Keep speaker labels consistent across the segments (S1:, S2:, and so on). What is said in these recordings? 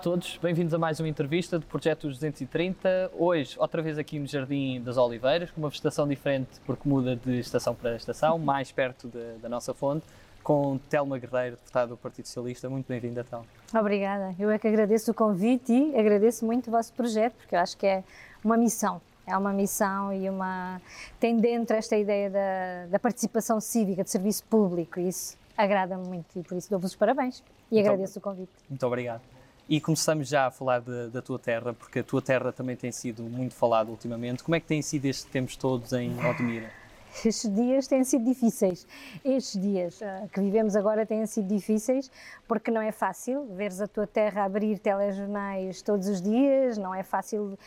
S1: Olá a todos, bem-vindos a mais uma entrevista do Projeto 230. Hoje, outra vez aqui no Jardim das Oliveiras, com uma vegetação diferente porque muda de estação para estação, mais perto de, da nossa fonte, com Telma Guerreiro, deputada do Partido Socialista. Muito bem-vinda, Telma.
S2: Obrigada, eu é que agradeço o convite e agradeço muito o vosso projeto, porque eu acho que é uma missão. É uma missão e uma. tem dentro esta ideia da, da participação cívica, de serviço público, e isso agrada-me muito e por isso dou-vos os parabéns e muito agradeço o convite.
S1: Muito obrigado. E começamos já a falar de, da tua terra, porque a tua terra também tem sido muito falada ultimamente. Como é que tem sido estes tempos todos em Odmira?
S2: Estes dias têm sido difíceis. Estes dias uh, que vivemos agora têm sido difíceis porque não é fácil veres a tua terra abrir telejornais todos os dias, não é fácil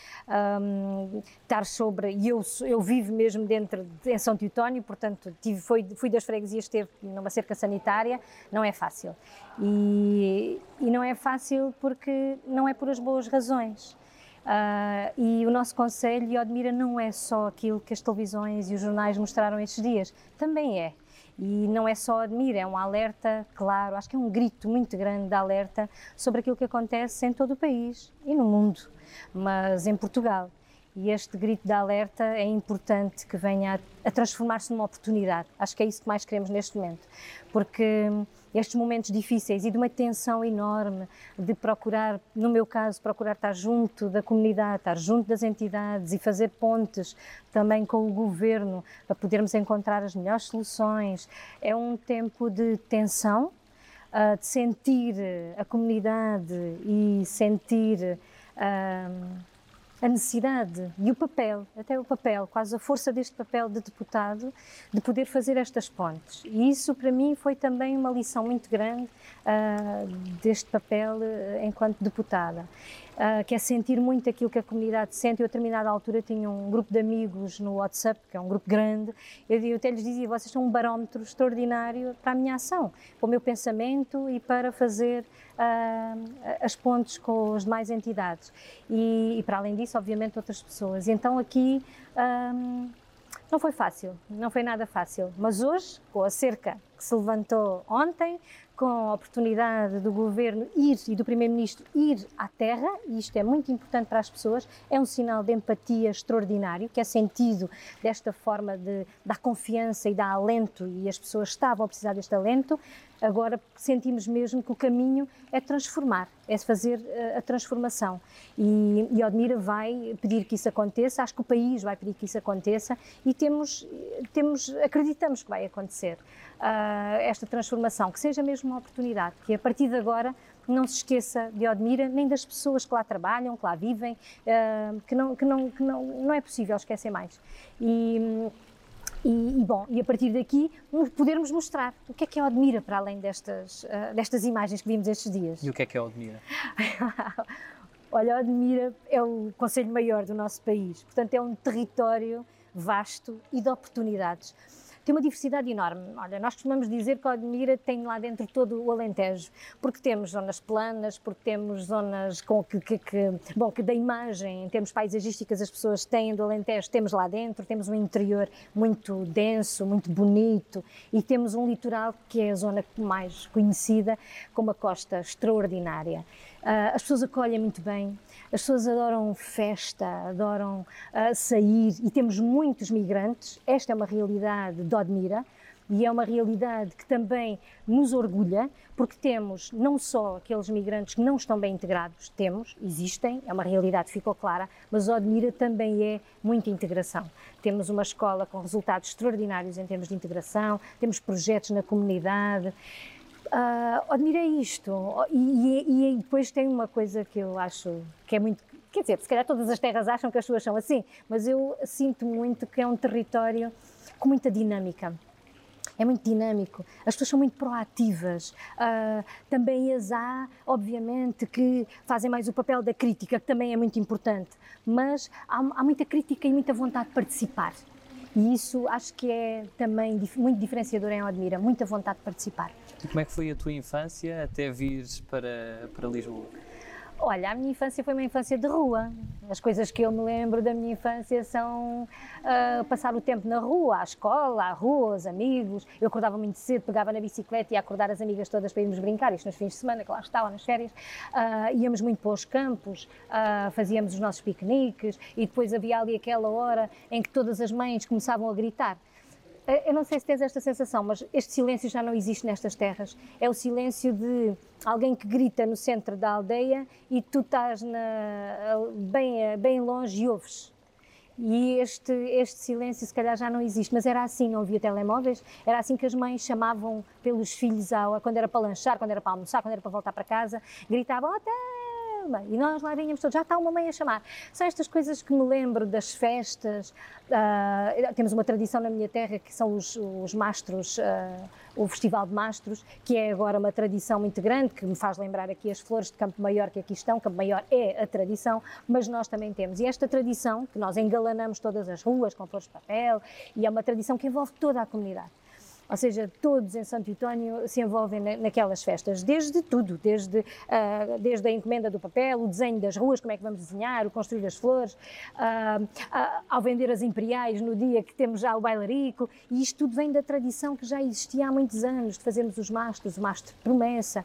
S2: um, estar sobre. E eu, eu vivo mesmo dentro de São Teutónio, portanto tive, foi, fui das freguesias, esteve numa cerca sanitária, não é fácil. E, e não é fácil porque não é por as boas razões. Uh, e o nosso Conselho de Odmira não é só aquilo que as televisões e os jornais mostraram estes dias, também é. E não é só Admira, é um alerta, claro, acho que é um grito muito grande de alerta sobre aquilo que acontece em todo o país e no mundo, mas em Portugal. E este grito de alerta é importante que venha a, a transformar-se numa oportunidade. Acho que é isso que mais queremos neste momento, porque estes momentos difíceis e de uma tensão enorme de procurar, no meu caso, procurar estar junto da comunidade, estar junto das entidades e fazer pontes também com o governo para podermos encontrar as melhores soluções. É um tempo de tensão, ah, de sentir a comunidade e sentir. Uh, a necessidade e o papel, até o papel, quase a força deste papel de deputado, de poder fazer estas pontes. E isso para mim foi também uma lição muito grande uh, deste papel uh, enquanto deputada uh, que é sentir muito aquilo que a comunidade sente. Eu, a determinada altura, tinha um grupo de amigos no WhatsApp, que é um grupo grande, eu, eu até lhes dizia: vocês são um barómetro extraordinário para a minha ação, para o meu pensamento e para fazer as pontes com as demais entidades. E, e, para além disso, obviamente, outras pessoas. Então aqui. Um, ah, não foi fácil, não foi nada fácil, mas hoje, com a cerca que se levantou ontem, com a oportunidade do governo ir e do primeiro-ministro ir à terra, e isto é muito importante para as pessoas, é um sinal de empatia extraordinário, que é sentido desta forma de dar confiança e dar alento, e as pessoas estavam a precisar deste alento, agora sentimos mesmo que o caminho é transformar, é fazer eh, a transformação. E, e Odmira vai pedir que isso aconteça, acho que o país vai pedir que isso aconteça, e temos, temos acreditamos que vai acontecer uh, esta transformação, que seja mesmo uma oportunidade, que a partir de agora não se esqueça de Odmira, nem das pessoas que lá trabalham, que lá vivem, uh, que, não, que, não, que não, não é possível esquecer mais. E, e, e, bom, e a partir daqui podermos mostrar o que é que é Odmira para além destas, uh, destas imagens que vimos estes dias.
S1: E o que é que é Odmira?
S2: Olha, Odmira é o Conselho Maior do nosso país, portanto é um território vasto e de oportunidades tem uma diversidade enorme. Olha, nós costumamos dizer que a Odmira tem lá dentro todo o Alentejo, porque temos zonas planas, porque temos zonas com que, que, que bom, que da imagem, em termos paisagísticas, as pessoas têm do Alentejo, temos lá dentro, temos um interior muito denso, muito bonito e temos um litoral que é a zona mais conhecida, com uma costa extraordinária. Uh, as pessoas acolhem muito bem, as pessoas adoram festa, adoram uh, sair e temos muitos migrantes. Esta é uma realidade de Odmira e é uma realidade que também nos orgulha, porque temos não só aqueles migrantes que não estão bem integrados, temos, existem, é uma realidade ficou clara, mas Odmira também é muita integração. Temos uma escola com resultados extraordinários em termos de integração, temos projetos na comunidade, Uh, admirei isto. E, e, e, depois tem uma coisa que eu acho que é muito. Quer dizer, se calhar todas as terras acham que as suas são assim, mas eu sinto muito que é um território com muita dinâmica. É muito dinâmico, as pessoas são muito proativas. Uh, também as há, obviamente, que fazem mais o papel da crítica, que também é muito importante, mas há, há muita crítica e muita vontade de participar. E isso acho que é também muito diferenciador em Odmira, muita vontade de participar.
S1: E como é que foi a tua infância até vires para, para Lisboa?
S2: Olha, a minha infância foi uma infância de rua. As coisas que eu me lembro da minha infância são uh, passar o tempo na rua, à escola, à rua, os amigos. Eu acordava muito cedo, pegava na bicicleta e ia acordar as amigas todas para irmos brincar, isto nos fins de semana, que lá estavam, nas férias. Uh, íamos muito para os campos, uh, fazíamos os nossos piqueniques e depois havia ali aquela hora em que todas as mães começavam a gritar. Eh, eu não sei se tens esta sensação, mas este silêncio já não existe nestas terras. É o silêncio de alguém que grita no centro da aldeia e tu estás na, bem, bem longe e ouves. E este, este silêncio se calhar já não existe, mas era assim, não havia telemóveis, era assim que as mães chamavam pelos filhos, quando era para lanchar, quando era para almoçar, quando era para voltar para casa, gritavam até e nós lá vinhamos todos, já está uma mãe a chamar. São estas coisas que me lembro das festas. Uh, temos uma tradição na minha terra que são os, os mastros, uh, o Festival de Mastros, que é agora uma tradição muito grande, que me faz lembrar aqui as flores de Campo Maior que aqui estão. Campo Maior é a tradição, mas nós também temos. E esta tradição, que nós engalanamos todas as ruas com flores de papel, e é uma tradição que envolve toda a comunidade. Ou seja, todos em Santo António se envolvem naquelas festas, desde tudo, desde, uh, desde a encomenda do papel, o desenho das ruas, como é que vamos desenhar, o construir as flores, uh, uh, ao vender as imperiais no dia que temos já o bailarico, e isto tudo vem da tradição que já existia há muitos anos, de fazermos os mastros, o mastro de promessa,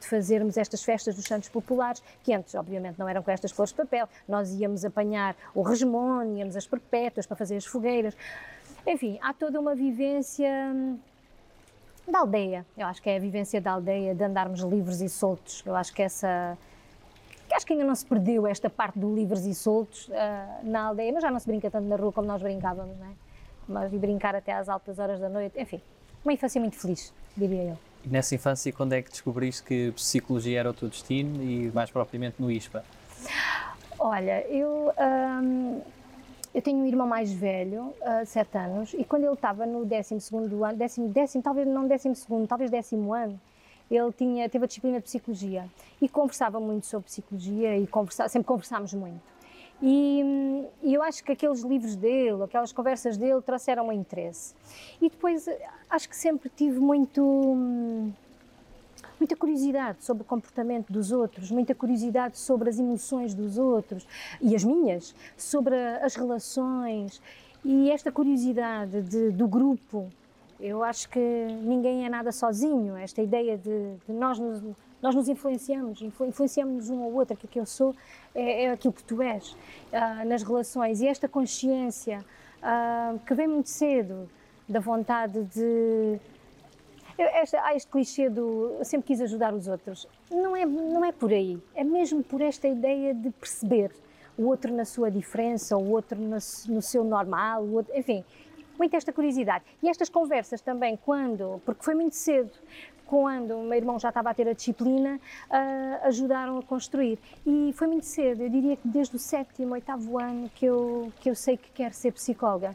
S2: de fazermos estas festas dos santos populares, que antes, obviamente, não eram com estas flores de papel, nós íamos apanhar o resmone, íamos as perpétuas para fazer as fogueiras. Enfim, há toda uma vivência hum, da aldeia. Eu acho que é a vivência da aldeia, de andarmos livres e soltos. Eu acho que essa. Acho que ainda não se perdeu esta parte do livres e soltos uh, na aldeia, mas já não se brinca tanto na rua como nós brincávamos, não é? Mas de brincar até às altas horas da noite, enfim, uma infância muito feliz, diria eu.
S1: E nessa infância, quando é que descobriste que psicologia era o teu destino e mais propriamente no ISPA?
S2: Olha, eu. Um, eu tenho um irmão mais velho, uh, sete anos, e quando ele estava no 12 ano, décimo, décimo, talvez não décimo segundo, talvez décimo ano, ele tinha, teve a disciplina de psicologia e conversava muito sobre psicologia e conversa, sempre conversámos muito. E, e, eu acho que aqueles livros dele, aquelas conversas dele trouxeram um interesse. E depois acho que sempre tive muito. Muita curiosidade sobre o comportamento dos outros, muita curiosidade sobre as emoções dos outros e as minhas, sobre as relações e esta curiosidade de, do grupo. Eu acho que ninguém é nada sozinho. Esta ideia de, de nós, nos, nós nos influenciamos, influenciamos um ao outro. Aquilo que eu sou é, é aquilo que tu és uh, nas relações. E esta consciência uh, que vem muito cedo da vontade de esta, há este clichê do eu sempre quis ajudar os outros. Não é, não é por aí. É mesmo por esta ideia de perceber o outro na sua diferença, o outro no, no seu normal, o outro, enfim, muita esta curiosidade. E estas conversas também, quando, porque foi muito cedo, quando o meu irmão já estava a ter a disciplina, uh, ajudaram a construir. E foi muito cedo, eu diria que desde o sétimo, oitavo ano que eu, que eu sei que quero ser psicóloga.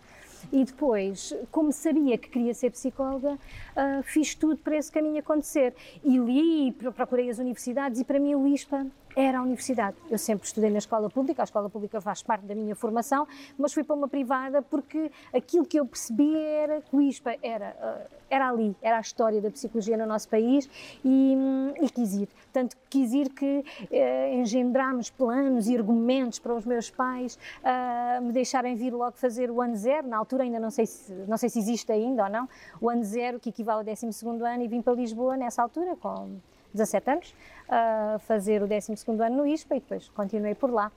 S2: E depois, como sabia que queria ser psicóloga, uh, fiz tudo para esse caminho acontecer. E li, procurei as universidades e para mim o ISPA era a universidade. Eu sempre estudei na escola pública, a escola pública faz parte da minha formação, mas fui para uma privada porque aquilo que eu percebi era que o ISPA era, ah, era ali, era a história da psicologia no nosso país e, e quis ir. Tanto quis ir que eh, engendrámos planos e argumentos para os meus pais uh, me deixarem vir logo fazer o ano zero, na altura ainda não sei se, não sei se existe ainda ou não, o ano zero, que equivale ao 12 ano, e vim para Lisboa nessa altura, com 17 anos, a fazer o 12 ano no ISPA e depois continuei por lá.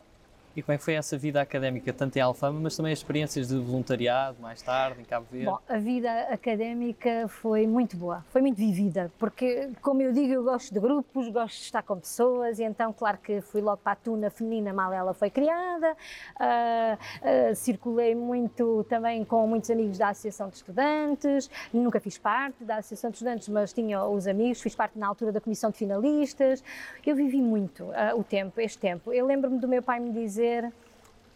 S1: E como é que foi essa vida académica, tanto em Alfama, mas também experiências de voluntariado mais tarde, em Cabo Verde?
S2: Bom, a vida académica foi muito boa, foi muito vivida, porque, como eu digo, eu gosto de grupos, gosto de estar com pessoas, e então, claro que fui logo para a Tuna Feminina, mal ela foi criada, uh, uh, circulei muito também com muitos amigos da Associação de Estudantes, nunca fiz parte da Associação de Estudantes, mas tinha os amigos, fiz parte na altura da Comissão de Finalistas, eu vivi muito uh, o tempo, este tempo. Eu lembro-me do meu pai me dizer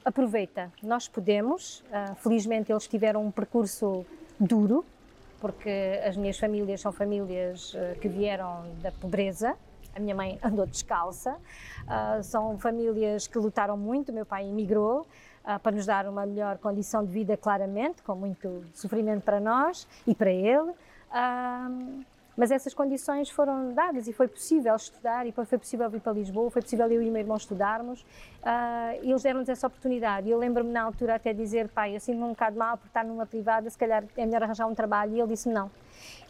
S2: aproveita, nós podemos. Uh, felizmente eles tiveram um percurso duro, porque as minhas famílias são famílias uh, que vieram da pobreza. A minha mãe andou descalça. Uh, são famílias que lutaram muito. Meu pai emigrou para nos dar uma melhor condição de vida, claramente, com muito sofrimento para nós e para ele. Mas essas condições foram dadas e foi possível estudar e foi possível vir para Lisboa, foi possível eu e o meu irmão estudarmos uh, e eles deram-nos essa oportunidade. Eu lembro-me na altura até dizer, pai, eu sinto-me um bocado mal por estar numa privada, se calhar é melhor arranjar um trabalho. E ele disse não.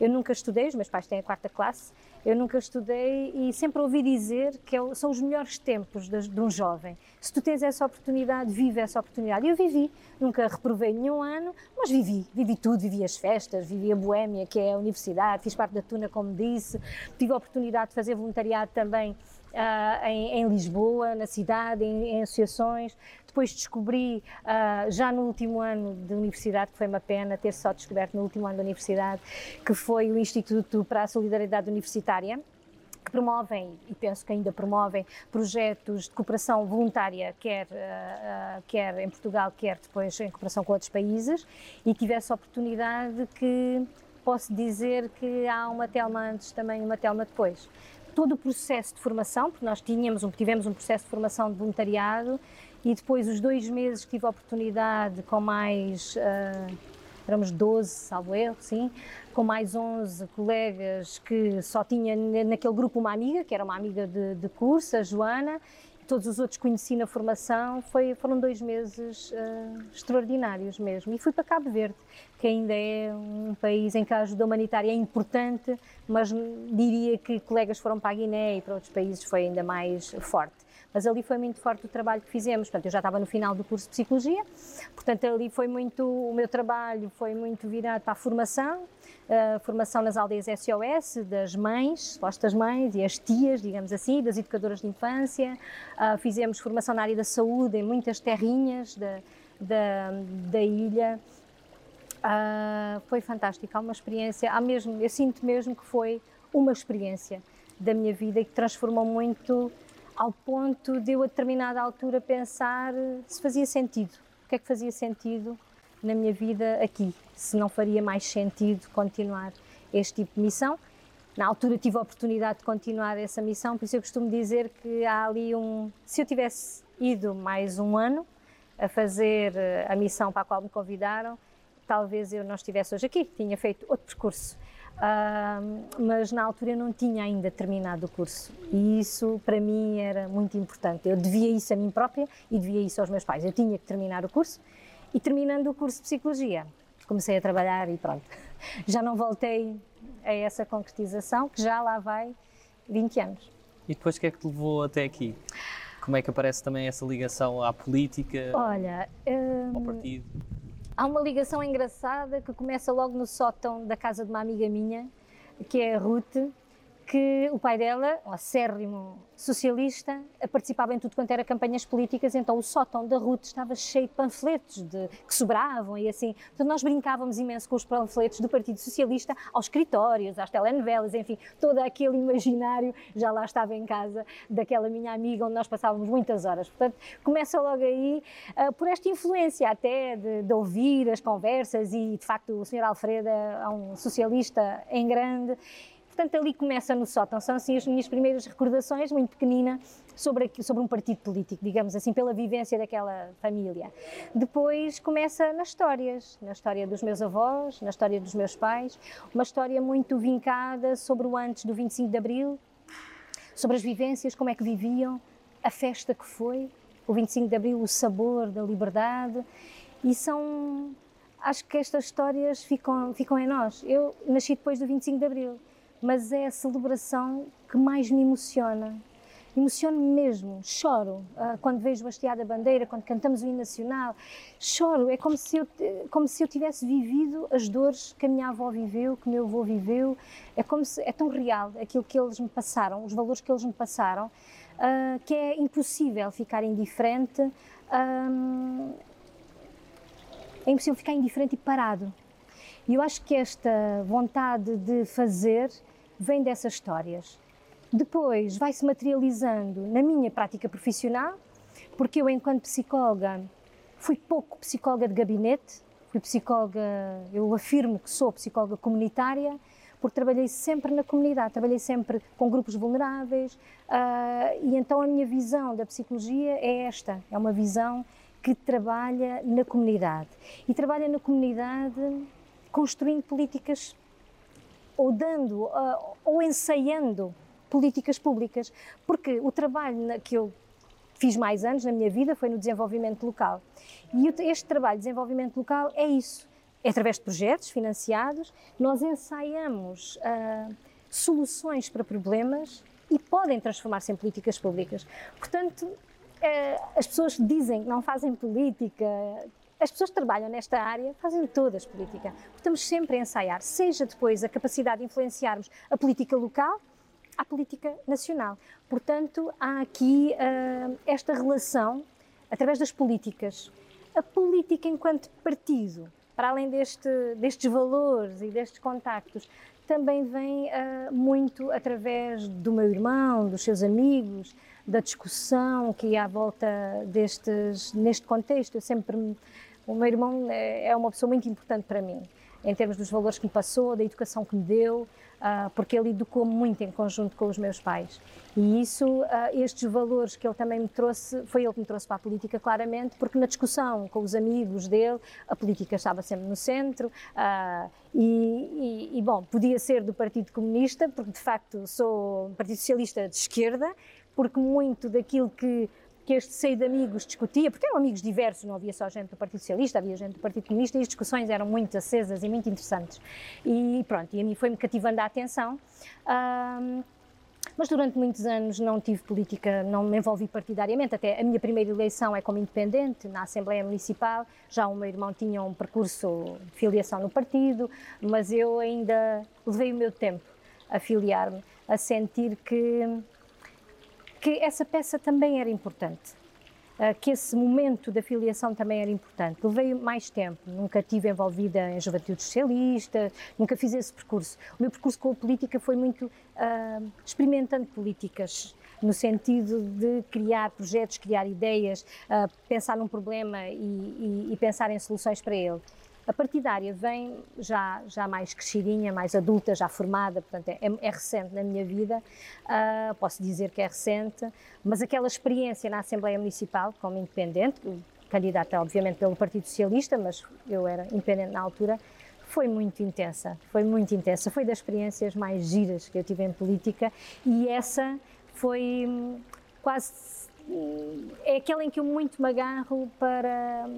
S2: Eu nunca estudei, os meus pais têm a quarta classe, eu nunca estudei e sempre ouvi dizer que é são os melhores tempos de, de um jovem. Se tu tens essa oportunidade, vive essa oportunidade. Eu vivi, nunca reprovei nenhum ano, mas vivi, vivi tudo, vivi as festas, vivi a boémia, que é a universidade, fiz parte da Tuna, como disse, tive a oportunidade de fazer voluntariado também Uh, em, em, Lisboa, na cidade, em, em associações. Depois descobri, uh, já no último ano de universidade, que foi uma pena ter só descoberto no último ano da universidade, que foi o Instituto para a Solidariedade Universitária, que promovem, e penso que ainda promovem, projetos de cooperação voluntária, quer, uh, quer em Portugal, quer depois em cooperação com outros países, e tive essa oportunidade que posso dizer que há uma Telma antes também uma Telma depois todo o processo de formação, porque nós tínhamos um, tivemos um processo de formação de voluntariado e depois os dois meses tive a oportunidade com mais, uh, éramos 12, salvo erro, sim, com mais 11 colegas que só tinha naquele grupo uma amiga, que era uma amiga de, de curso, a Joana, todos os outros conheci na formação, foi, foram dois meses uh, extraordinários mesmo. E fui para Cabo Verde, que ainda é um país em que a ajuda humanitária é importante, mas diria que colegas foram para a Guiné e para outros países foi ainda mais forte. Mas ali foi muito forte o trabalho que fizemos. Portanto, eu já estava no final do curso de Psicologia, portanto, ali foi muito, o meu trabalho foi muito virado para a formação, a formação nas aldeias SOS, das mães, supostas mães e as tias, digamos assim, das educadoras de infância. Uh, fizemos formação na área da saúde em muitas terrinhas da, da, da ilha. Uh, foi fantástico, há uma experiência, há mesmo, eu sinto mesmo que foi uma experiência da minha vida e que transformou muito ao ponto de eu a determinada altura pensar se fazia sentido, o que é que fazia sentido na minha vida aqui, se não faria mais sentido continuar este tipo de missão. Na altura tive a oportunidade de continuar essa missão, por isso eu costumo dizer que há ali um. Se eu tivesse ido mais um ano a fazer eh, a missão para a qual me convidaram, talvez eu não estivesse hoje aqui, tinha feito outro percurso. Uh, mas na altura eu não tinha ainda terminado o curso e isso para mim era muito importante. Eu devia isso a mim própria e devia isso aos meus pais. Eu tinha que terminar o curso e terminando o curso de Psicologia comecei a trabalhar e pronto. Já não voltei a essa concretização que já lá vai 20 anos.
S1: E depois o que é que te levou até aqui? Como é que aparece também essa ligação à política?
S2: Olha,
S1: hum, ao partido?
S2: Há uma ligação engraçada que começa logo no sótão da casa de uma amiga minha, que é a Ruth, que o pai dela, acérrimo socialista, participava em tudo quanto era campanhas políticas, então o sótão da Ruth estava cheio de panfletos de, que sobravam e assim. Então nós brincávamos imenso com os panfletos do Partido Socialista aos escritórios, às telenovelas, enfim, todo aquele imaginário já lá estava em casa daquela minha amiga onde nós passávamos muitas horas. Portanto, começa logo aí, uh, por esta influência até de, de, ouvir as conversas e, de facto, o Sr. Alfredo é um socialista em grande Portanto, ali começa no sótão. São assim as minhas primeiras recordações, muito pequenina, sobre, sobre um partido político, digamos assim, pela vivência daquela família. Depois começa nas histórias, na história dos meus avós, na história dos meus pais, uma história muito vincada sobre o antes do 25 de Abril, sobre as vivências, como é que viviam, a festa que foi, o 25 de Abril, o sabor da liberdade, e são acho que estas histórias ficam, ficam em nós. Eu nasci depois do 25 de Abril mas é a celebração que mais me emociona. Emociono-me mesmo, choro uh, quando vejo a hasteada bandeira, quando cantamos o hino nacional, choro, é como se, eu, como se eu tivesse vivido as dores que a minha avó viveu, que o meu avô viveu, é como se, é tão real aquilo que eles me passaram, os valores que eles me passaram, uh, que é impossível ficar indiferente, uh, é impossível ficar indiferente e parado. E eu acho que esta vontade de fazer vem dessas histórias. Depois vai se materializando na minha prática profissional, porque eu, enquanto psicóloga, fui pouco psicóloga de gabinete, fui psicóloga, eu afirmo que sou psicóloga comunitária, porque trabalhei sempre na comunidade, trabalhei sempre com grupos vulneráveis, uh, e então a minha visão da psicologia é esta: é uma visão que trabalha na comunidade. E trabalha na comunidade construindo políticas ou dando uh, ou ensaiando políticas públicas, porque o trabalho que eu fiz mais anos na minha vida foi no desenvolvimento local. E este trabalho de desenvolvimento local é isso. É através de projetos financiados, nós ensaiamos uh, soluções para problemas e podem transformar-se em políticas públicas. Portanto, uh, as pessoas dizem que não fazem política, as pessoas que trabalham nesta área fazem todas política. Estamos sempre a ensaiar, seja depois a capacidade de influenciarmos a política local, à política nacional. Portanto, há aqui uh, esta relação através das políticas. A política enquanto partido, para além deste, destes valores e destes contactos, também vem uh, muito através do meu irmão, dos seus amigos, da discussão que há à volta destes, neste contexto. Eu sempre, o meu irmão é, é uma pessoa muito importante para mim, em termos dos valores que me passou, da educação que me deu, uh, porque ele educou muito em conjunto com os meus pais. E isso, uh, estes valores que ele também me trouxe, foi ele que me trouxe para a política, claramente, porque na discussão com os amigos dele, a política estava sempre no centro. Uh, e, e, e, bom, podia ser do Partido Comunista, porque de facto sou um Partido Socialista de esquerda, porque muito daquilo que que este seio de amigos discutia, porque eram amigos diversos, não havia só gente do Partido Socialista, havia gente do Partido Comunista e as discussões eram muito acesas e muito interessantes. E pronto, e a mim foi-me cativando a atenção. Um, mas durante muitos anos não tive política, não me envolvi partidariamente, até a minha primeira eleição é como independente na Assembleia Municipal, já o meu irmão tinha um percurso de filiação no partido, mas eu ainda levei o meu tempo a filiar-me, a sentir que que essa peça também era importante, ah, que esse momento da filiação também era importante. Levei mais tempo, nunca tive envolvida em juventude socialista, nunca fiz esse percurso. O meu percurso com a política foi muito uh, experimentando políticas, no sentido de criar projetos, criar ideias, uh, pensar num problema e, e, e pensar em soluções para ele. A partidária vem já, já mais crescidinha, mais adulta, já formada, portanto é, é recente na minha vida, uh, posso dizer que é recente, mas aquela experiência na Assembleia Municipal como independente, candidata obviamente pelo Partido Socialista, mas eu era independente na altura, foi muito intensa, foi muito intensa, foi das experiências mais giras que eu tive em política e essa foi hum, quase hum, é aquela em que eu muito me agarro para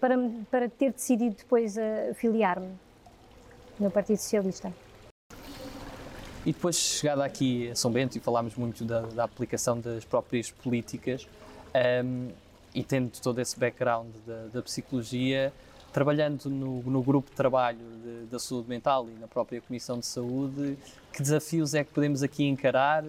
S2: para, para ter decidido depois uh, filiar-me no Partido Socialista.
S1: E depois, chegada aqui a São Bento, e falámos muito da, da aplicação das próprias políticas, um, ehm, e tendo todo esse background da, da psicologia, trabalhando no, no, grupo de trabalho de, da saúde mental e na própria Comissão de Saúde, que desafios é que podemos aqui encarar?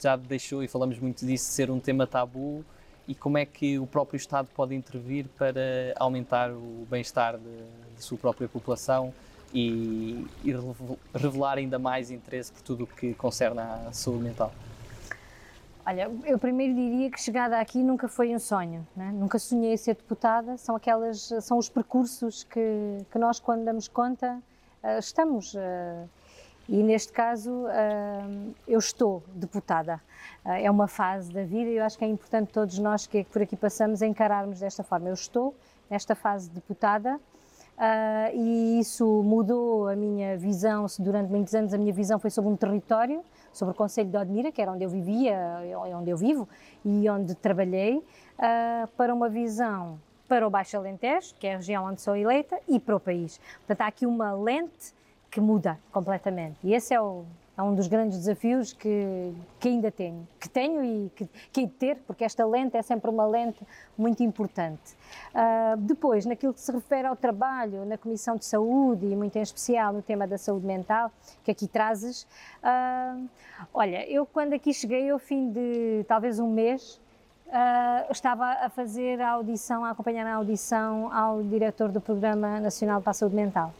S1: Já deixou, e falamos muito disso, ser um tema tabu, e como é que o próprio Estado pode intervir para aumentar o bem-estar da sua própria população e, e, revelar ainda mais interesse por tudo o que concerne à saúde mental?
S2: Olha, eu primeiro diria que chegada aqui nunca foi um sonho, né? nunca sonhei ser deputada, são aquelas, são os percursos que, que nós quando damos conta uh, estamos uh, e neste caso eu estou deputada. Uh, é uma fase da vida e eu acho que é importante todos nós que por aqui passamos encararmos desta forma. Eu estou nesta fase de deputada uh, e isso mudou a minha visão. Durante muitos anos a minha visão foi sobre um território, sobre o Conselho de Odmira, que era onde eu vivia, onde eu vivo e onde trabalhei, para uma visão para o Baixo Alentejo, que é a região onde sou eleita, e para o país. Portanto, há aqui uma lente que muda completamente. E esse é, o, é um dos grandes desafios que, que ainda tenho, que tenho e que, que hei de ter, porque esta lente é sempre uma lente muito importante. Uh, depois, naquilo que se refere ao trabalho na Comissão de Saúde e muito em especial no tema da saúde mental, que aqui trazes, uh, olha, eu quando aqui cheguei, ao fim de talvez um mês, Uh, estava a fazer a audição, a acompanhar a audição ao diretor do Programa Nacional para a Saúde Mental.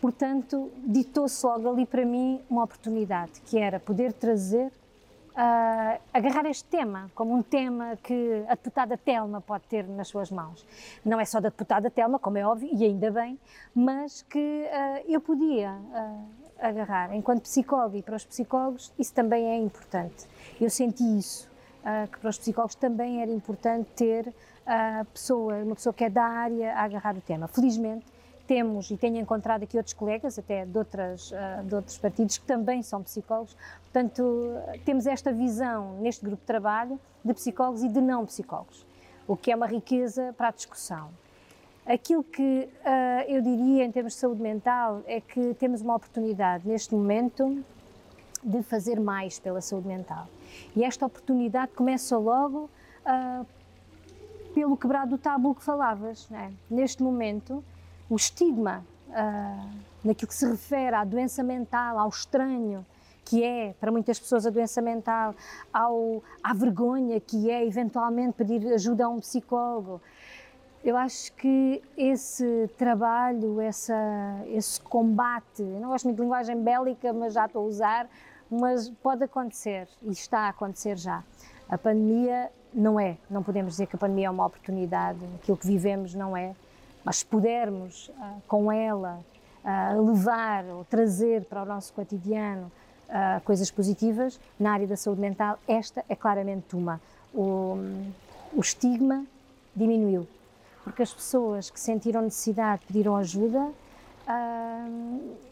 S2: Portanto, ditou-se logo ali para mim uma oportunidade, que era poder trazer, uh, agarrar este tema como um tema que a deputada Telma pode ter nas suas mãos. Não é só da deputada Telma, como é óbvio, e ainda bem, mas que uh, eu podia uh, agarrar. Enquanto psicólogo e para os psicólogos, isso também é importante. Eu senti isso, que para os psicólogos também era importante ter pessoa, uma pessoa que é da área a agarrar o tema. Felizmente, temos, e tenho encontrado aqui outros colegas, até de, outras, uh, de outros partidos, que também são psicólogos, portanto, temos esta visão neste grupo de trabalho de psicólogos e de não psicólogos, o que é uma riqueza para a discussão. Aquilo que uh, eu diria em termos de saúde mental é que temos uma oportunidade neste momento de fazer mais pela saúde mental. E esta oportunidade começa logo uh, pelo quebrar do tabu que falavas. É? Neste momento, o estigma uh, naquilo que se refere à doença mental, ao estranho, que é para muitas pessoas a doença mental, ao, à vergonha que é eventualmente pedir ajuda a um psicólogo, eu acho que esse trabalho, essa, esse combate, eu não gosto muito de linguagem bélica, mas já estou a usar, mas pode acontecer e está a acontecer já. A pandemia não é, não podemos dizer que a pandemia é uma oportunidade, aquilo que vivemos não é, mas se pudermos uh, com ela uh, levar ou trazer para o nosso cotidiano uh, coisas positivas na área da saúde mental, esta é claramente uma. O, o estigma diminuiu porque as pessoas que sentiram necessidade pediram ajuda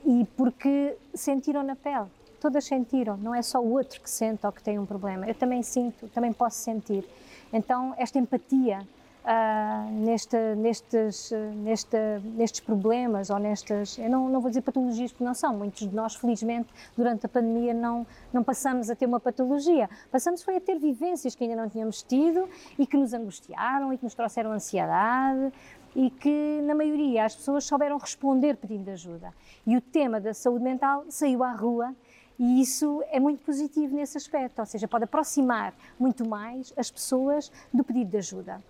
S2: e porque sentiram na pele. Todas sentiram, não é só o outro que sente ou que tem um problema. Eu também sinto, também posso sentir. Então, esta empatia uh, nesta, nestes, nesta, nestes problemas ou nestas, eu não, não vou dizer patologias porque não são, muitos de nós felizmente durante a pandemia não, não passamos a ter uma patologia, passamos foi a ter vivências que ainda não tínhamos tido e que nos angustiaram e que nos trouxeram ansiedade e que na maioria as pessoas souberam responder pedindo ajuda. E o tema da saúde mental saiu à rua e isso é muito positivo nesse aspecto, ou seja, pode aproximar muito mais as pessoas do pedido de ajuda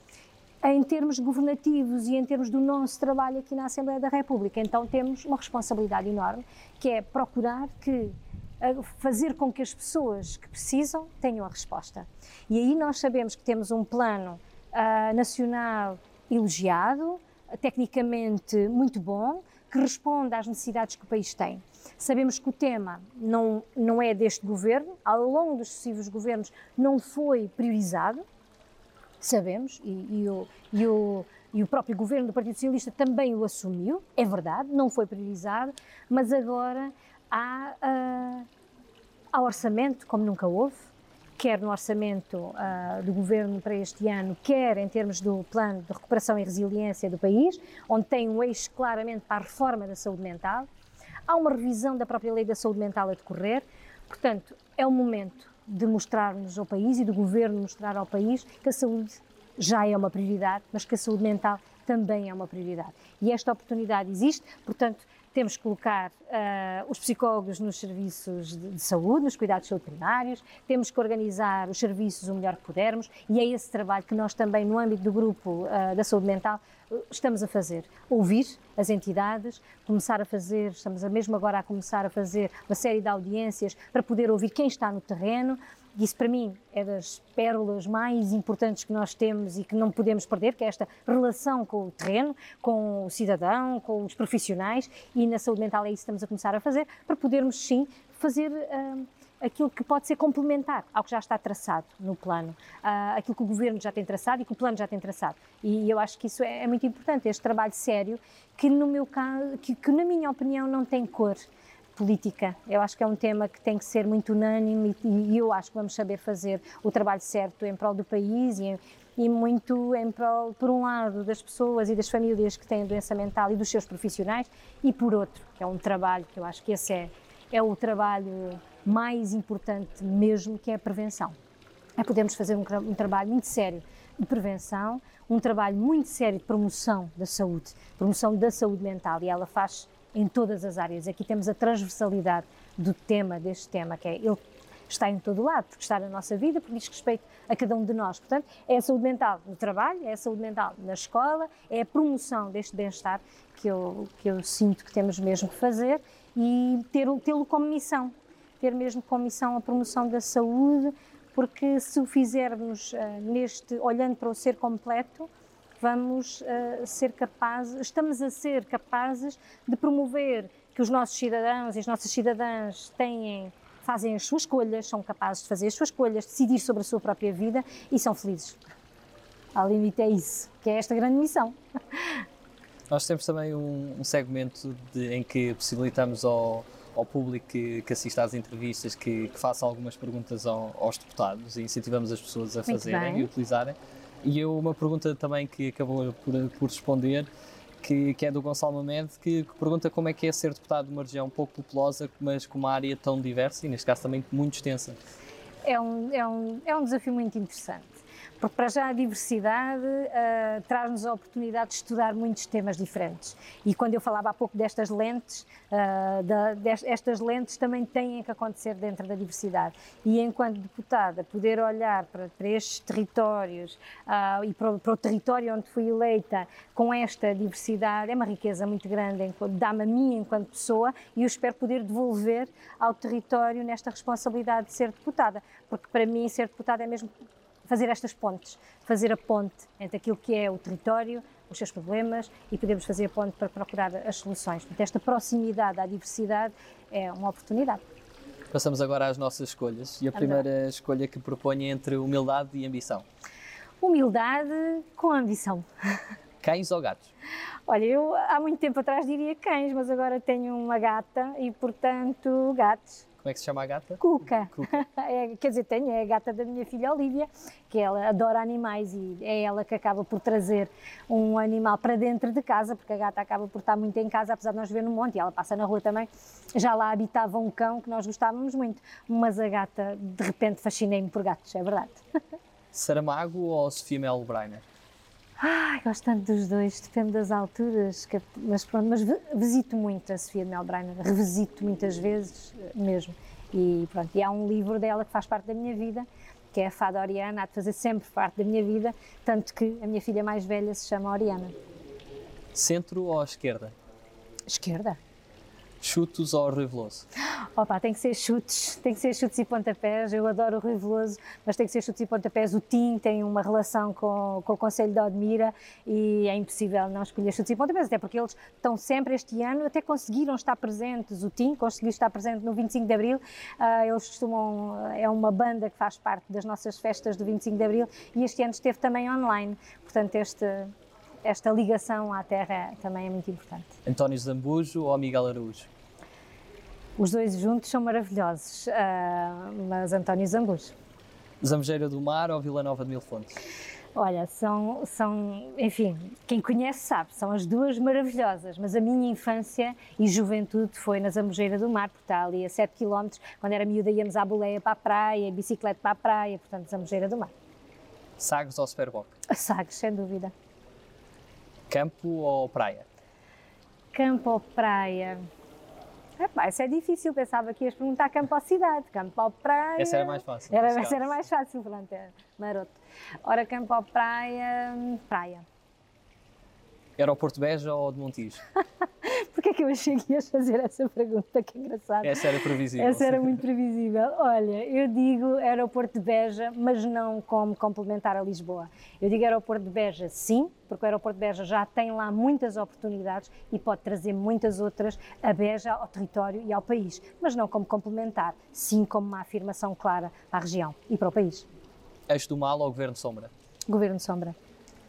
S2: em termos governativos e em termos do nosso trabalho aqui na Assembleia da República. Então temos uma responsabilidade enorme, que é procurar que fazer com que as pessoas que precisam tenham a resposta. E aí nós sabemos que temos um plano uh, nacional elogiado, tecnicamente muito bom, que responde às necessidades que o país tem. Sabemos que o tema não, não é deste governo, ao longo dos sucessivos governos não foi priorizado, sabemos, e, e, o, e, o, e o próprio governo do Partido Socialista também o assumiu, é verdade, não foi priorizado, mas agora há, uh, há orçamento como nunca houve, quer no orçamento uh, do governo para este ano, quer em termos do plano de recuperação e resiliência do país, onde tem um eixo claramente para a reforma da saúde mental. Há uma revisão da própria lei da saúde mental a decorrer, portanto, é o momento de mostrarmos ao país e do governo mostrar ao país que a saúde já é uma prioridade, mas que a saúde mental também é uma prioridade. E esta oportunidade existe, portanto, temos que colocar uh, os psicólogos nos serviços de, de, saúde, nos cuidados de saúde primários, temos que organizar os serviços o melhor que pudermos e é esse trabalho que nós também, no âmbito do grupo uh, da saúde mental, estamos a fazer. Ouvir as entidades, começar a fazer, estamos mesmo agora a começar a fazer uma série de audiências para poder ouvir quem está no terreno, isso para mim é das pérolas mais importantes que nós temos e que não podemos perder, que é esta relação com o terreno, com o cidadão, com os profissionais e na saúde mental é isso que estamos a começar a fazer, para podermos sim fazer uh, aquilo que pode ser complementar ao que já está traçado no plano, uh, aquilo que o governo já tem traçado e que o plano já tem traçado. E eu acho que isso é, é muito importante, este trabalho sério, que no meu caso, que, que na minha opinião não tem cor política. Eu acho que é um tema que tem que ser muito unânime e, e eu acho que vamos saber fazer o trabalho certo em prol do país e, e muito em prol, por um lado, das pessoas e das famílias que têm doença mental e dos seus profissionais e por outro, que é um trabalho que eu acho que esse é, é o trabalho mais importante mesmo, que é a prevenção. É fazer um, um trabalho muito sério de prevenção, um trabalho muito sério de promoção da saúde, promoção da saúde mental e ela faz em todas as áreas. Aqui temos a transversalidade do tema, deste tema, que é ele está em todo lado, porque está na nossa vida, porque diz respeito a cada um de nós. Portanto, é a saúde mental no trabalho, é a saúde mental na escola, é a promoção deste bem-estar que eu, que eu sinto que temos mesmo que fazer e tê-lo como missão, ter mesmo como missão a promoção da saúde, porque se o fizermos uh, neste, olhando para o ser completo, vamos uh, ser capazes, estamos a ser capazes de promover que os nossos cidadãos e as nossas cidadãs têm, fazem as suas escolhas, são capazes de fazer as suas escolhas, decidir sobre a sua própria vida e são felizes. Ao limite é isso, que é esta grande missão.
S1: Nós temos também um, um segmento de, em que possibilitamos ao, ao público que, que assista às entrevistas que, que faça algumas perguntas ao, aos deputados e incentivamos as pessoas a
S2: Muito
S1: fazerem
S2: bem.
S1: e utilizarem. E eu, uma pergunta também que acabou por, por responder, que, que é do Gonçalo Mamed, que, que pergunta como é que é ser deputado de uma região pouco populosa, mas com uma área tão diversa e, neste caso, também muito extensa.
S2: É um, é um, é um desafio muito interessante. Porque, para já, a diversidade ah, traz-nos a oportunidade de estudar muitos temas diferentes. E quando eu falava há pouco destas lentes, ah, da- des- estas lentes também têm que acontecer dentro da diversidade. E, enquanto deputada, poder olhar para, para estes territórios ah, e para, o- para o território onde fui eleita com esta diversidade é uma riqueza muito grande, dá-me a mim enquanto pessoa e eu espero poder devolver ao território nesta responsabilidade de ser deputada. Porque, para mim, ser deputada é mesmo fazer estas pontes, fazer a ponte entre aquilo que é o território, os seus problemas e podemos fazer a ponte para procurar as soluções. Portanto, esta proximidade à diversidade é uma oportunidade.
S1: Passamos agora às nossas escolhas. E a primeira escolha que proponho é entre humildade e ambição.
S2: Humildade com ambição.
S1: Cães ou gatos?
S2: Olha, eu há muito tempo atrás diria cães, mas agora tenho uma gata e, portanto, gatos.
S1: Como é que se chama a gata?
S2: Cuca.
S1: Cuca.
S2: É, quer dizer, tenho, é a gata da minha filha Olivia, que ela adora animais e é ela que acaba por trazer um animal para dentro de casa, porque a gata acaba por estar muito em casa, apesar de nós ver no monte, e ela passa na rua também. Já lá habitava um cão que nós gostávamos muito, mas a gata, de repente, fascinei-me por gatos, é verdade.
S1: Saramago ou Sofia Mel Breiner?
S2: Ai, gosto tanto dos dois, depende das alturas, que- mas pronto, mas vi- visito muito a Sofia de Melbrenner, revisito muitas vezes eh, mesmo. E pronto, e há um livro dela que faz parte da minha vida, que é a Fada Oriana, há de fazer sempre parte da minha vida, tanto que a minha filha mais velha se chama Oriana.
S1: Centro ou esquerda?
S2: Esquerda?
S1: Chutos ou Rui Veloso?
S2: Opa, tem que ser chutes, tem que ser chutes e pontapés. Eu adoro o Rui Veloso, mas tem que ser chutes e pontapés. O Tim tem uma relação com, com o Conselho de Odmira e é impossível não escolher chutes e pontapés, até porque eles estão sempre este ano, até conseguiram estar presentes. O Tim conseguiu estar presente no 25 de Abril. Ah, eles costumam, é uma banda que faz parte das nossas festas do 25 de Abril e este ano esteve também online. Portanto, este, esta ligação à terra também é muito importante.
S1: António Zambujo ou Miguel Araújo?
S2: Os dois juntos são maravilhosos, ah, mas António Zambujo.
S1: Zambujeira do Mar ou Vila Nova de Mil Fontes?
S2: Olha, são, são, enfim, quem conhece sabe, são as duas maravilhosas, mas a minha infância e juventude foi na Zambujeira do Mar, porque está ali a 7 km, quando era miúda íamos à boleia para a praia, bicicleta para a praia, portanto, Zambujeira do Mar.
S1: Sagres ou Superboc?
S2: Sagres, sem dúvida.
S1: Campo ou praia?
S2: Campo ou praia? Epá, isso é difícil, pensava que ias perguntar campo ou cidade, campo ou praia...
S1: Essa era mais fácil.
S2: Era, essa era mais fácil, pronto, é maroto. Ora, campo ou praia, hum, praia.
S1: Aeroporto Beja ou de Montijo?
S2: Porquê é que eu achei que ias fazer essa pergunta? Que engraçado.
S1: Essa era previsível.
S2: Essa era muito previsível. Olha, eu digo aeroporto de Beja, mas não como complementar a Lisboa. Eu digo aeroporto de Beja, sim, porque o aeroporto de Beja já tem lá muitas oportunidades e pode trazer muitas outras a Beja, ao território e ao país, mas não como complementar, sim como uma afirmação clara a região e para o país.
S1: Eixo do Mal ou Governo Sombra?
S2: Governo Sombra.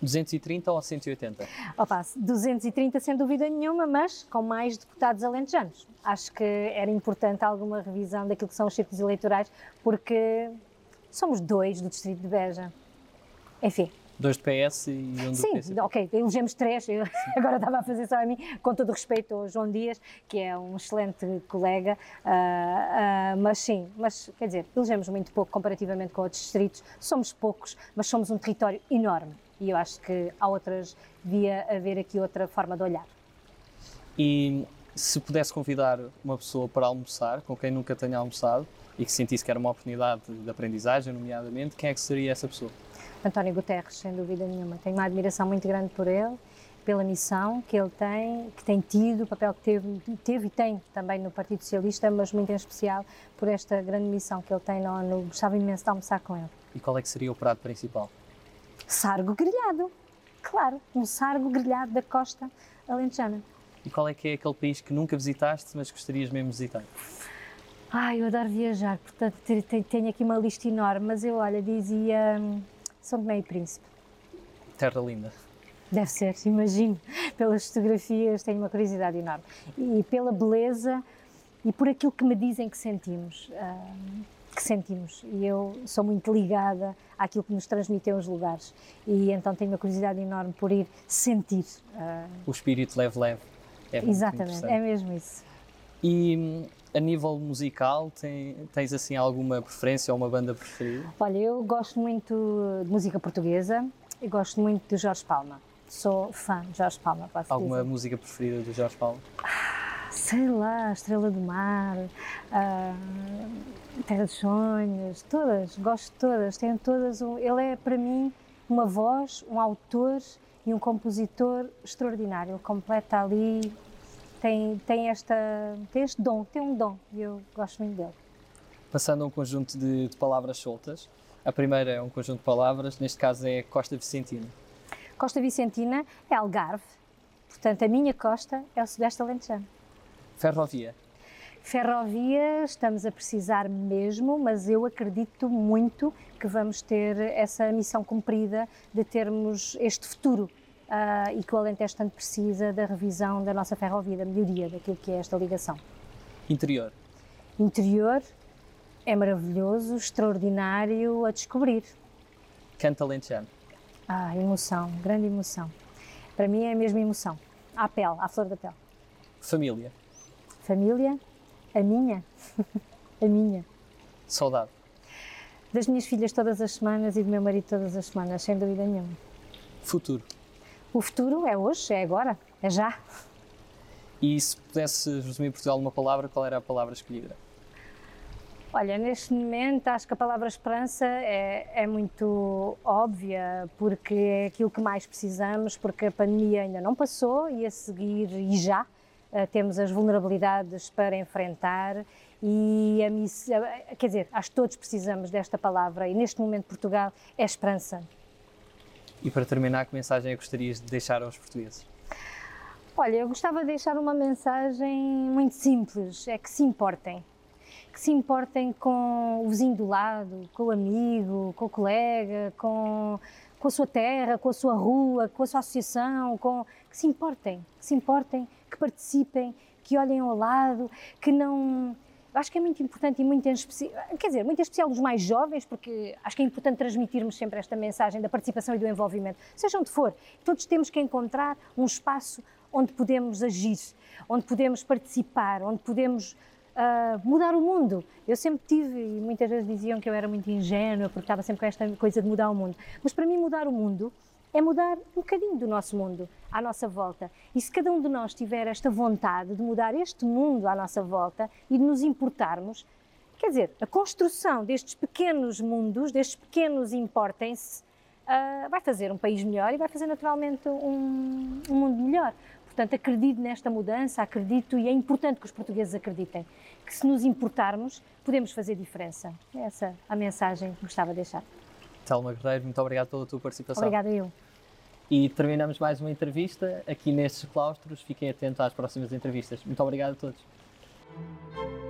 S1: 230 ou 180?
S2: Opa, 230 sem dúvida nenhuma, mas com mais deputados alentejanos. Acho que era importante alguma revisão daquilo que são os círculos eleitorais, porque somos dois do distrito de Beja. Enfim,
S1: Dois do PS e um do
S2: sim,
S1: PCP.
S2: ok, elegemos três, eu agora estava a fazer só a mim, com todo o respeito ao João Dias, que é um excelente colega, ah, ah, mas sim, mas quer dizer, elegemos muito pouco comparativamente com outros distritos, somos poucos, mas somos um território enorme e eu acho que há outras, devia haver aqui outra forma de olhar.
S1: E se pudesse convidar uma pessoa para almoçar, com quem nunca tenha almoçado, e que sentisse que era uma oportunidade de aprendizagem, nomeadamente, quem é que seria essa pessoa?
S2: António Guterres, sem dúvida nenhuma. Tenho uma admiração muito grande por ele, pela missão que ele tem, que tem tido, o papel que teve, teve e tem também no Partido Socialista, mas muito em especial por esta grande missão que ele tem na ONU. Gostava imenso de almoçar com ele.
S1: E qual é que seria o prato principal?
S2: Sargo grelhado, claro, um sargo grelhado da costa alentejana.
S1: E qual é que é aquele país que nunca visitaste, mas gostarias mesmo de visitar?
S2: Ai, eu adoro viajar, portanto te- te- tenho aqui uma lista enorme, mas eu, olha, dizia hum, São Tomé e Príncipe.
S1: Terra linda.
S2: Deve ser, imagino. Pelas fotografias tenho uma curiosidade enorme. E pela beleza e por aquilo que me dizem que sentimos. Uh, que sentimos. E eu sou muito ligada àquilo que nos transmitem os lugares. E então tenho uma curiosidade enorme por ir sentir.
S1: Uh... O espírito leve-leve.
S2: É Exatamente, é mesmo isso.
S1: E a nível musical, tem, tens assim alguma preferência ou uma banda preferida?
S2: Olha, eu gosto muito de música portuguesa e gosto muito de Jorge Palma. Sou fã de Jorge Palma,
S1: posso Alguma dizer. música preferida do Jorge Palma?
S2: Ah, sei lá, Estrela do Mar, uh, Terra dos Sonhos, todas, gosto de todas, tenho todas. Um, ele é para mim uma voz, um autor e um compositor extraordinário. Ele completa ali tem, tem, esta, tem este dom, tem um dom e eu gosto muito dele.
S1: Passando a um conjunto de, de, palavras soltas, a primeira é um conjunto de palavras, neste caso é Costa Vicentina.
S2: Costa Vicentina é Algarve, portanto a minha costa é o Sudeste Alentejano.
S1: Ferrovia.
S2: Ferrovia estamos a precisar mesmo, mas eu acredito muito que vamos ter essa missão cumprida de termos este futuro uh, e que o Alentejo tanto precisa da revisão da nossa ferrovia, da melhoria daquilo que é esta ligação.
S1: Interior.
S2: Interior é maravilhoso, extraordinário a descobrir.
S1: Canta Alentejano.
S2: Ah, emoção, grande emoção. Para mim é a mesma emoção. À pele, à flor da pele.
S1: Família.
S2: Família, a minha. a minha.
S1: Saudade.
S2: Das minhas filhas todas as semanas e do meu marido todas as semanas, sem dúvida nenhuma.
S1: Futuro.
S2: O futuro é hoje, é agora, é já.
S1: E se pudesse resumir Portugal numa palavra, qual era a palavra escolhida?
S2: Olha, neste momento acho que a palavra esperança é, é, muito óbvia, porque é aquilo que mais precisamos, porque a pandemia ainda não passou e a seguir, e já, temos as vulnerabilidades para enfrentar e a missão, quer dizer, acho que todos precisamos desta palavra e neste momento Portugal é esperança.
S1: E para terminar, que mensagem é que gostarias de deixar aos portugueses?
S2: Olha, eu gostava de deixar uma mensagem muito simples, é que se importem. Que se importem com o vizinho do lado, com o amigo, com o colega, com, com a sua terra, com a sua rua, com a sua associação, com, que se importem, que se importem, que participem, que olhem ao lado, que não, acho que é muito importante e muito especial, quer dizer, muito especial dos mais jovens, porque acho que é importante transmitirmos sempre esta mensagem da participação e do envolvimento, seja onde for. Todos temos que encontrar um espaço onde podemos agir, onde podemos participar, onde podemos uh, mudar o mundo. Eu sempre tive, e muitas vezes diziam que eu era muito ingênua, porque estava sempre com esta coisa de mudar o mundo. Mas para mim, mudar o mundo é mudar um bocadinho do nosso mundo à nossa volta. E se cada um de nós tiver esta vontade de mudar este mundo à nossa volta e de nos importarmos, quer dizer, a construção destes pequenos mundos, destes pequenos importem-se, uh, vai fazer um país melhor e vai fazer naturalmente um, um mundo melhor. Portanto, acredito nesta mudança, acredito e é importante que os portugueses acreditem que se nos importarmos, podemos fazer diferença. Essa é a mensagem que gostava de deixar.
S1: Telma Guerreiro, muito obrigado pela tua participação.
S2: Obrigada eu.
S1: E terminamos mais uma entrevista aqui nestes claustros. Fiquem atentos às próximas entrevistas. Muito obrigado a todos.